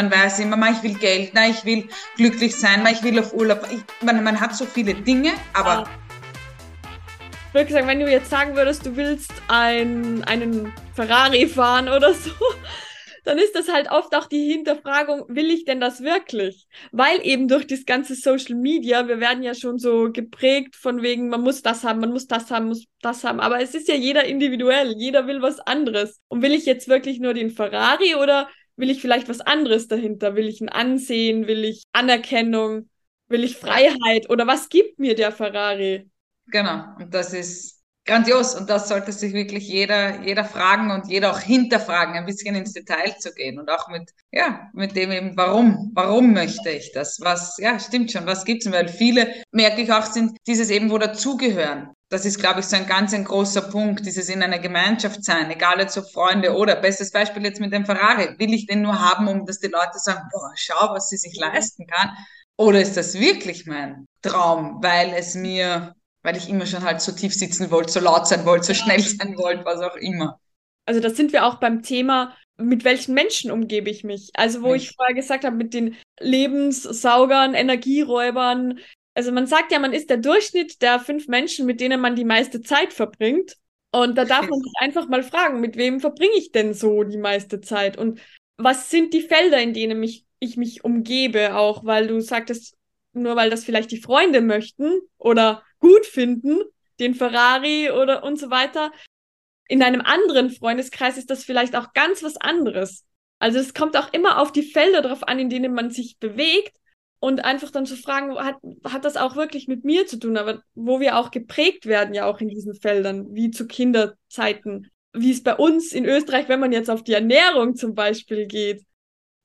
Man weiß immer, man, ich will Geld, na, ich will glücklich sein, man, ich will auf Urlaub. Ich, man, man hat so viele Dinge, aber. Ich würde sagen, wenn du jetzt sagen würdest, du willst ein, einen Ferrari fahren oder so, dann ist das halt oft auch die Hinterfragung, will ich denn das wirklich? Weil eben durch das ganze Social Media, wir werden ja schon so geprägt von wegen, man muss das haben, man muss das haben, muss das haben. Aber es ist ja jeder individuell, jeder will was anderes. Und will ich jetzt wirklich nur den Ferrari oder will ich vielleicht was anderes dahinter? Will ich ein Ansehen? Will ich Anerkennung? Will ich Freiheit? Oder was gibt mir der Ferrari? Genau, und das ist grandios und das sollte sich wirklich jeder, jeder fragen und jeder auch hinterfragen, ein bisschen ins Detail zu gehen und auch mit, ja, mit dem eben, warum, warum möchte ich das? Was, ja, stimmt schon, was gibt's denn? Weil viele, merke ich auch, sind dieses eben, wo dazugehören. Das ist, glaube ich, so ein ganz ein großer Punkt, dieses in einer Gemeinschaft sein, egal jetzt ob Freunde oder, bestes Beispiel jetzt mit dem Ferrari. Will ich den nur haben, um dass die Leute sagen, boah, schau, was sie sich leisten kann? Oder ist das wirklich mein Traum, weil es mir weil ich immer schon halt so tief sitzen wollte, so laut sein wollte, so schnell sein wollte, was auch immer. Also da sind wir auch beim Thema, mit welchen Menschen umgebe ich mich? Also wo ich, ich vorher gesagt habe, mit den Lebenssaugern, Energieräubern. Also man sagt ja, man ist der Durchschnitt der fünf Menschen, mit denen man die meiste Zeit verbringt. Und da darf man sich einfach mal fragen, mit wem verbringe ich denn so die meiste Zeit? Und was sind die Felder, in denen mich, ich mich umgebe, auch weil du sagtest, nur weil das vielleicht die Freunde möchten oder gut finden, den Ferrari oder und so weiter. In einem anderen Freundeskreis ist das vielleicht auch ganz was anderes. Also es kommt auch immer auf die Felder drauf an, in denen man sich bewegt und einfach dann zu fragen, hat, hat das auch wirklich mit mir zu tun, aber wo wir auch geprägt werden, ja auch in diesen Feldern, wie zu Kinderzeiten, wie es bei uns in Österreich, wenn man jetzt auf die Ernährung zum Beispiel geht.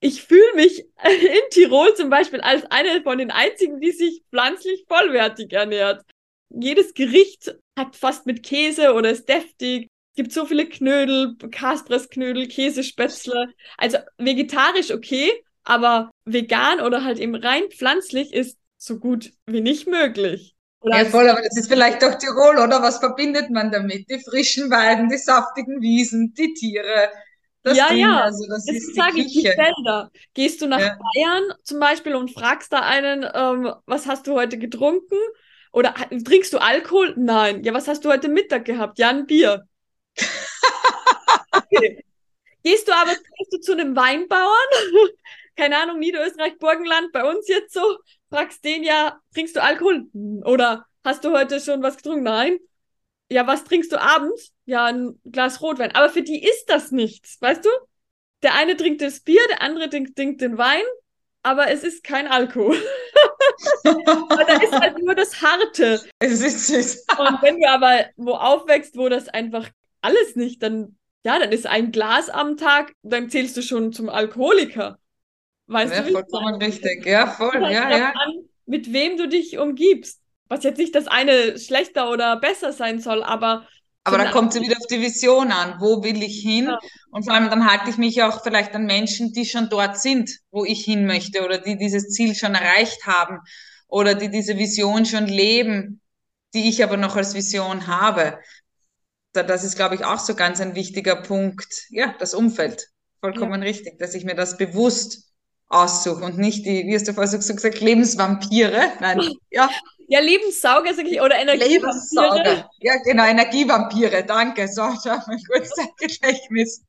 Ich fühle mich in Tirol zum Beispiel als eine von den einzigen, die sich pflanzlich vollwertig ernährt jedes Gericht hat fast mit Käse oder ist deftig. Es gibt so viele Knödel, Kaspressknödel, Käsespätzle. Also vegetarisch okay, aber vegan oder halt eben rein pflanzlich ist so gut wie nicht möglich. Oder ja, voll, aber das ist vielleicht doch Tirol, oder? Was verbindet man damit? Die frischen Weiden, die saftigen Wiesen, die Tiere. Das ja, Ding, ja, also das, das ist sage ich, die Felder. Gehst du nach ja. Bayern zum Beispiel und fragst da einen, ähm, was hast du heute getrunken? Oder trinkst du Alkohol? Nein. Ja, was hast du heute Mittag gehabt? Ja, ein Bier. Okay. Gehst du aber gehst du zu einem Weinbauern? Keine Ahnung, Niederösterreich, Burgenland, bei uns jetzt so, fragst den ja, trinkst du Alkohol? Oder hast du heute schon was getrunken? Nein. Ja, was trinkst du abends? Ja, ein Glas Rotwein. Aber für die ist das nichts, weißt du? Der eine trinkt das Bier, der andere trinkt, trinkt den Wein aber es ist kein Alkohol. da ist halt nur das Harte. Es ist süß. Und wenn du aber wo aufwächst, wo das einfach alles nicht, dann, ja, dann ist ein Glas am Tag, dann zählst du schon zum Alkoholiker. Weißt ja, du? Vollkommen richtig, ja, voll, ja, ja. An, mit wem du dich umgibst. Was jetzt nicht das eine schlechter oder besser sein soll, aber aber da kommt es wieder auf die Vision an. Wo will ich hin? Ja. Und vor allem dann halte ich mich auch vielleicht an Menschen, die schon dort sind, wo ich hin möchte oder die dieses Ziel schon erreicht haben oder die diese Vision schon leben, die ich aber noch als Vision habe. Das ist, glaube ich, auch so ganz ein wichtiger Punkt. Ja, das Umfeld. Vollkommen ja. richtig, dass ich mir das bewusst aussuche und nicht die, wie hast du vorher so gesagt, Lebensvampire. Nein, ja, ja, Lebenssauger, sag ich, oder Energievampire. Lebenssauger. Ja, genau, Energievampire, danke. So, schau mein gutes Gedächtnis.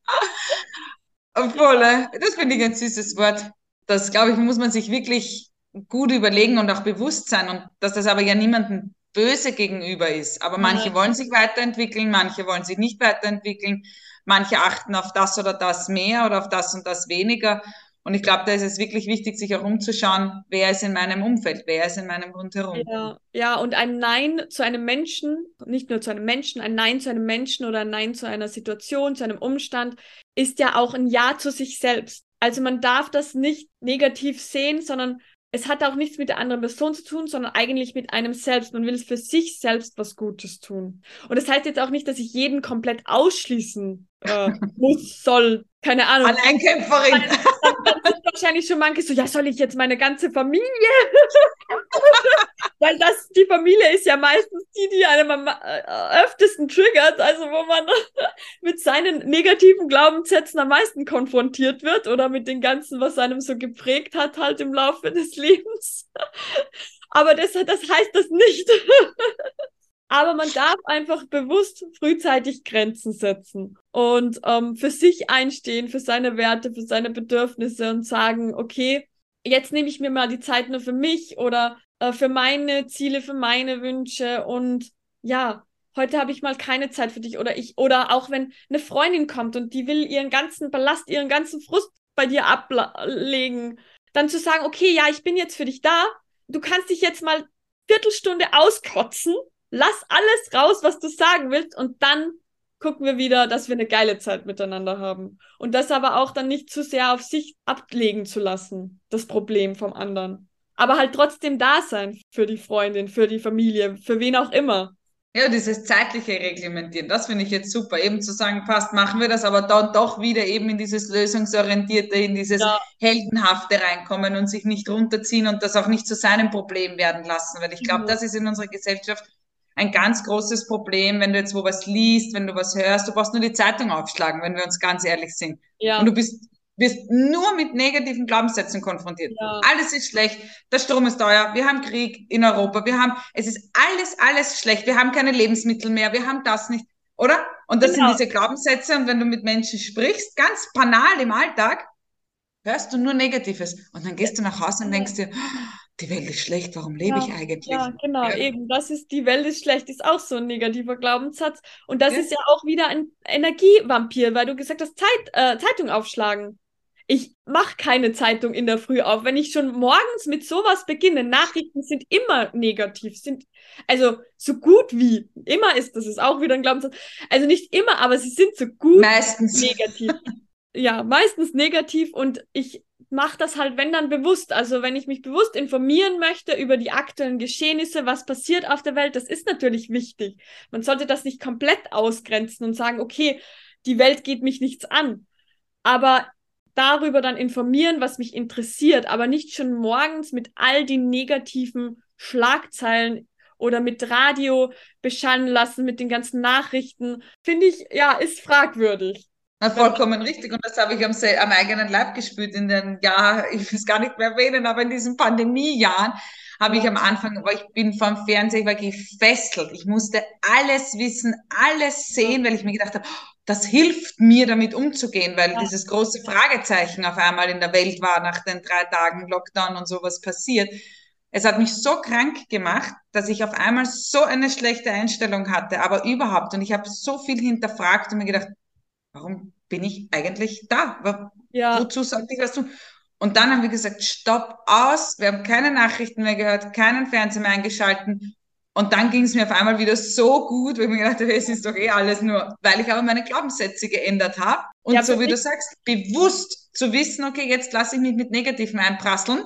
Obwohl, äh, das finde ich ein süßes Wort. Das, glaube ich, muss man sich wirklich gut überlegen und auch bewusst sein und dass das aber ja niemandem böse gegenüber ist. Aber manche ja. wollen sich weiterentwickeln, manche wollen sich nicht weiterentwickeln, manche achten auf das oder das mehr oder auf das und das weniger. Und ich glaube, da ist es wirklich wichtig, sich auch umzuschauen, wer ist in meinem Umfeld, wer ist in meinem Rundherum. Ja, ja, und ein Nein zu einem Menschen, nicht nur zu einem Menschen, ein Nein zu einem Menschen oder ein Nein zu einer Situation, zu einem Umstand, ist ja auch ein Ja zu sich selbst. Also man darf das nicht negativ sehen, sondern es hat auch nichts mit der anderen Person zu tun, sondern eigentlich mit einem selbst. Man will für sich selbst was Gutes tun. Und das heißt jetzt auch nicht, dass ich jeden komplett ausschließen äh, muss, soll, keine Ahnung. Alleinkämpferin. Dann, sind wahrscheinlich schon manche so, ja, soll ich jetzt meine ganze Familie? weil das, die Familie ist ja meistens die, die einem am äh, öftesten triggert, also wo man mit seinen negativen Glaubenssätzen am meisten konfrontiert wird oder mit den ganzen, was einem so geprägt hat, halt im Laufe des Lebens. Aber das, das heißt das nicht. Aber man darf einfach bewusst frühzeitig Grenzen setzen und ähm, für sich einstehen, für seine Werte, für seine Bedürfnisse und sagen, okay, jetzt nehme ich mir mal die Zeit nur für mich oder äh, für meine Ziele, für meine Wünsche und ja, heute habe ich mal keine Zeit für dich oder ich oder auch wenn eine Freundin kommt und die will ihren ganzen Ballast, ihren ganzen Frust bei dir ablegen, dann zu sagen, okay, ja, ich bin jetzt für dich da, du kannst dich jetzt mal Viertelstunde auskotzen, lass alles raus, was du sagen willst und dann gucken wir wieder, dass wir eine geile Zeit miteinander haben. Und das aber auch dann nicht zu sehr auf sich ablegen zu lassen, das Problem vom anderen. Aber halt trotzdem da sein für die Freundin, für die Familie, für wen auch immer. Ja, dieses zeitliche Reglementieren, das finde ich jetzt super. Eben zu sagen, passt, machen wir das, aber dann doch wieder eben in dieses Lösungsorientierte, in dieses ja. Heldenhafte reinkommen und sich nicht runterziehen und das auch nicht zu seinem Problem werden lassen. Weil ich glaube, mhm. das ist in unserer Gesellschaft ein ganz großes Problem, wenn du jetzt wo was liest, wenn du was hörst. Du brauchst nur die Zeitung aufschlagen, wenn wir uns ganz ehrlich sind. Ja. Und du bist wirst nur mit negativen Glaubenssätzen konfrontiert. Ja. Alles ist schlecht, der Strom ist teuer, wir haben Krieg in Europa, wir haben, es ist alles, alles schlecht, wir haben keine Lebensmittel mehr, wir haben das nicht, oder? Und das genau. sind diese Glaubenssätze und wenn du mit Menschen sprichst, ganz banal im Alltag, hörst du nur Negatives und dann gehst du nach Hause und denkst dir, die Welt ist schlecht, warum lebe ja, ich eigentlich? Ja, genau, ja. eben. Das ist, die Welt ist schlecht, ist auch so ein negativer Glaubenssatz. Und das ja. ist ja auch wieder ein Energievampir, weil du gesagt hast, Zeit, äh, Zeitung aufschlagen. Ich mache keine Zeitung in der Früh auf. Wenn ich schon morgens mit sowas beginne, Nachrichten sind immer negativ, sind also so gut wie immer ist das ist auch wieder ein Glaubenssatz. Also nicht immer, aber sie sind so gut meistens negativ. ja, meistens negativ und ich mache das halt, wenn dann bewusst. Also wenn ich mich bewusst informieren möchte über die aktuellen Geschehnisse, was passiert auf der Welt, das ist natürlich wichtig. Man sollte das nicht komplett ausgrenzen und sagen, okay, die Welt geht mich nichts an. Aber darüber dann informieren, was mich interessiert, aber nicht schon morgens mit all den negativen Schlagzeilen oder mit Radio beschallen lassen, mit den ganzen Nachrichten, finde ich, ja, ist fragwürdig. Na, vollkommen richtig. Und das habe ich am, am eigenen Leib gespürt in den Jahren, ich will es gar nicht mehr erwähnen, aber in diesen Pandemiejahren habe ich am Anfang, aber ich bin vom Fernseher, ich war gefesselt. Ich musste alles wissen, alles sehen, weil ich mir gedacht habe, das hilft mir, damit umzugehen, weil ja. dieses große Fragezeichen auf einmal in der Welt war nach den drei Tagen Lockdown und sowas passiert. Es hat mich so krank gemacht, dass ich auf einmal so eine schlechte Einstellung hatte, aber überhaupt. Und ich habe so viel hinterfragt und mir gedacht, warum bin ich eigentlich da? Ja. Wozu sollte ich was tun? Und dann haben wir gesagt, stopp, aus. Wir haben keine Nachrichten mehr gehört, keinen Fernseher mehr eingeschalten. Und dann ging es mir auf einmal wieder so gut, weil ich mir gedacht habe, es ist doch eh alles nur, weil ich aber meine Glaubenssätze geändert habe. Und ja, so wie du sagst, bewusst zu wissen, okay, jetzt lasse ich mich mit Negativen einprasseln.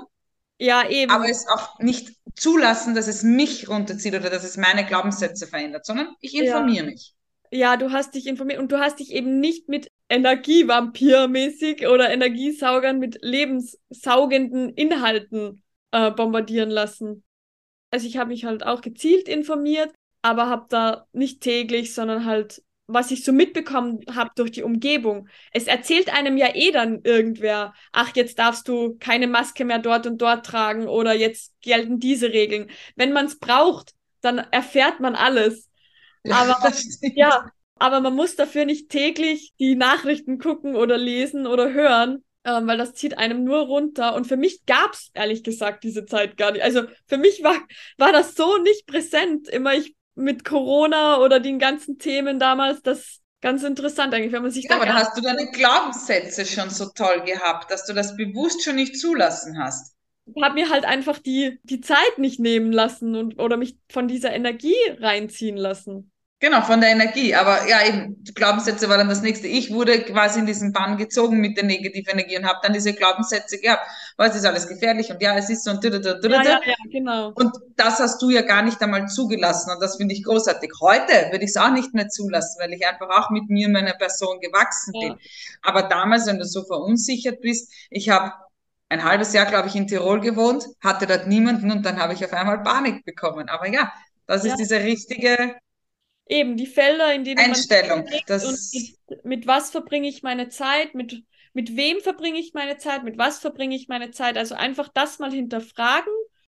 Ja, eben. Aber es auch nicht zulassen, dass es mich runterzieht oder dass es meine Glaubenssätze verändert, sondern ich informiere ja. mich. Ja, du hast dich informiert und du hast dich eben nicht mit Energievampir-mäßig oder Energiesaugern mit lebenssaugenden Inhalten äh, bombardieren lassen. Also ich habe mich halt auch gezielt informiert, aber habe da nicht täglich, sondern halt, was ich so mitbekommen habe durch die Umgebung. Es erzählt einem ja eh dann irgendwer, ach, jetzt darfst du keine Maske mehr dort und dort tragen oder jetzt gelten diese Regeln. Wenn man es braucht, dann erfährt man alles. Aber ja, aber man muss dafür nicht täglich die Nachrichten gucken oder lesen oder hören, ähm, weil das zieht einem nur runter. Und für mich gab es ehrlich gesagt diese Zeit gar nicht. Also für mich war, war das so nicht präsent. Immer ich mit Corona oder den ganzen Themen damals, das ganz interessant eigentlich, wenn man sich ja, da. Aber da hast du deine Glaubenssätze schon so toll gehabt, dass du das bewusst schon nicht zulassen hast. Ich habe mir halt einfach die, die Zeit nicht nehmen lassen und oder mich von dieser Energie reinziehen lassen. Genau, von der Energie. Aber ja, eben, Glaubenssätze war dann das nächste. Ich wurde quasi in diesen Bann gezogen mit der negativen Energie und habe dann diese Glaubenssätze gehabt. Was ist alles gefährlich und ja, es ist so und ja, ja, ja, genau. Und das hast du ja gar nicht einmal zugelassen und das finde ich großartig. Heute würde ich es auch nicht mehr zulassen, weil ich einfach auch mit mir, meiner Person gewachsen bin. Aber damals, wenn du so verunsichert bist, ich habe ein halbes Jahr, glaube ich, in Tirol gewohnt, hatte dort niemanden und dann habe ich auf einmal Panik bekommen. Aber ja, das ja. ist diese richtige eben die Felder, in denen Einstellung. man das und mit, mit was verbringe ich meine Zeit, mit mit wem verbringe ich meine Zeit, mit was verbringe ich meine Zeit. Also einfach das mal hinterfragen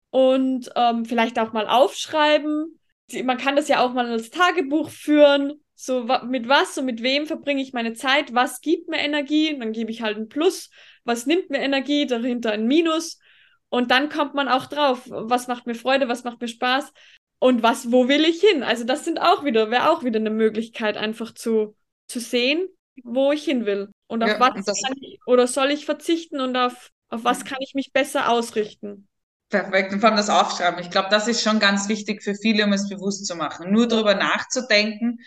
und ähm, vielleicht auch mal aufschreiben. Man kann das ja auch mal als Tagebuch führen. So, mit was und mit wem verbringe ich meine Zeit? Was gibt mir Energie? Dann gebe ich halt ein Plus. Was nimmt mir Energie? Dahinter ein Minus. Und dann kommt man auch drauf, was macht mir Freude, was macht mir Spaß und was, wo will ich hin? Also das sind auch wieder, wäre auch wieder eine Möglichkeit, einfach zu, zu sehen, wo ich hin will. Und auf ja, was kann ich, oder soll ich verzichten und auf, auf was kann ich mich besser ausrichten? Perfekt. Und vor allem das Aufschreiben. Ich glaube, das ist schon ganz wichtig für viele, um es bewusst zu machen. Nur darüber nachzudenken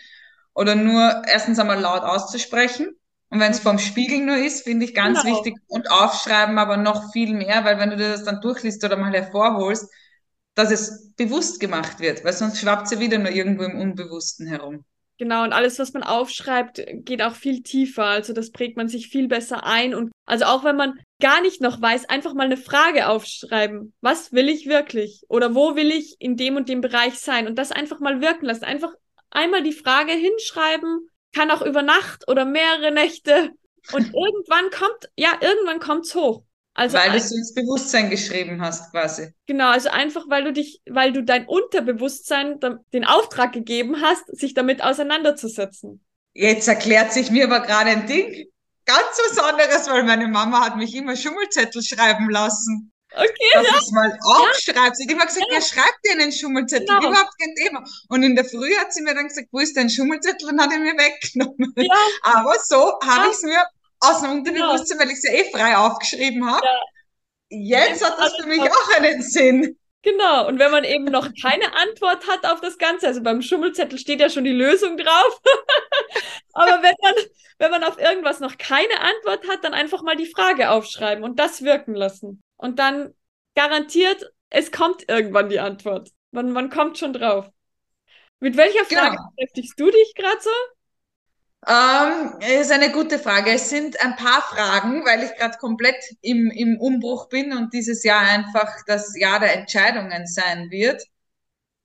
oder nur erstens einmal laut auszusprechen. Und wenn es vorm Spiegel nur ist, finde ich ganz genau. wichtig. Und aufschreiben aber noch viel mehr, weil wenn du dir das dann durchliest oder mal hervorholst, dass es bewusst gemacht wird, weil sonst schwappt sie wieder nur irgendwo im Unbewussten herum. Genau, und alles, was man aufschreibt, geht auch viel tiefer. Also das prägt man sich viel besser ein. Und also auch wenn man gar nicht noch weiß, einfach mal eine Frage aufschreiben. Was will ich wirklich? Oder wo will ich in dem und dem Bereich sein? Und das einfach mal wirken lassen. Einfach einmal die Frage hinschreiben, kann auch über Nacht oder mehrere Nächte. Und irgendwann kommt, ja, irgendwann kommt's hoch. Also weil du es ins Bewusstsein geschrieben hast, quasi. Genau, also einfach, weil du dich, weil du dein Unterbewusstsein den Auftrag gegeben hast, sich damit auseinanderzusetzen. Jetzt erklärt sich mir aber gerade ein Ding ganz Besonderes, weil meine Mama hat mich immer Schummelzettel schreiben lassen. Okay, dass ja. ich mal aufschreibe. Sie hat immer gesagt, ja, ja schreib dir einen Schummelzettel, genau. überhaupt kein Thema. Und in der Früh hat sie mir dann gesagt, wo ist dein Schummelzettel? Und hat er mir weggenommen. Ja. Aber so habe ich es mir aus dem Unterbewusstsein, weil ich es ja eh frei aufgeschrieben habe. Jetzt hat das für mich auch einen Sinn. Genau, und wenn man eben noch keine Antwort hat auf das Ganze, also beim Schummelzettel steht ja schon die Lösung drauf, aber wenn man, wenn man auf irgendwas noch keine Antwort hat, dann einfach mal die Frage aufschreiben und das wirken lassen. Und dann garantiert, es kommt irgendwann die Antwort. Man, man kommt schon drauf. Mit welcher Frage genau. beschäftigst du dich gerade so? Ähm, ist eine gute Frage. Es sind ein paar Fragen, weil ich gerade komplett im, im Umbruch bin und dieses Jahr einfach das Jahr der Entscheidungen sein wird.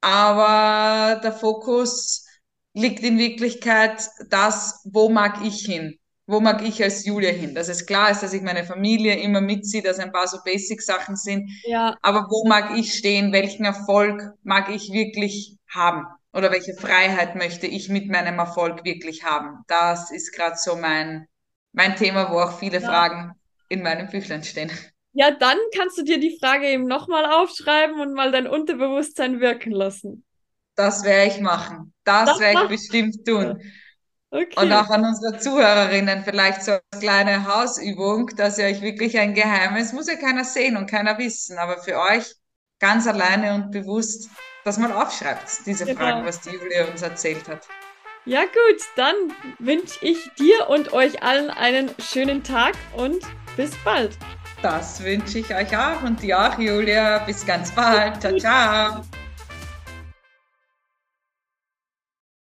Aber der Fokus liegt in Wirklichkeit das, wo mag ich hin? Wo mag ich als Julia hin? Dass es klar ist, dass ich meine Familie immer mitziehe, dass ein paar so Basic-Sachen sind. Ja. Aber wo mag ich stehen? Welchen Erfolg mag ich wirklich haben? oder welche Freiheit möchte ich mit meinem Erfolg wirklich haben? Das ist gerade so mein, mein Thema, wo auch viele ja. Fragen in meinem Büchlein stehen. Ja, dann kannst du dir die Frage eben nochmal aufschreiben und mal dein Unterbewusstsein wirken lassen. Das werde ich machen. Das, das werde ich bestimmt tun. Okay. Und auch an unsere Zuhörerinnen vielleicht so eine kleine Hausübung, dass ihr euch wirklich ein Geheimnis, muss ja keiner sehen und keiner wissen, aber für euch ganz alleine und bewusst das mal aufschreibt, diese genau. Fragen, was die Julia uns erzählt hat. Ja gut, dann wünsche ich dir und euch allen einen schönen Tag und bis bald. Das wünsche ich euch auch und dir auch, Julia. Bis ganz bald. Ciao, ciao.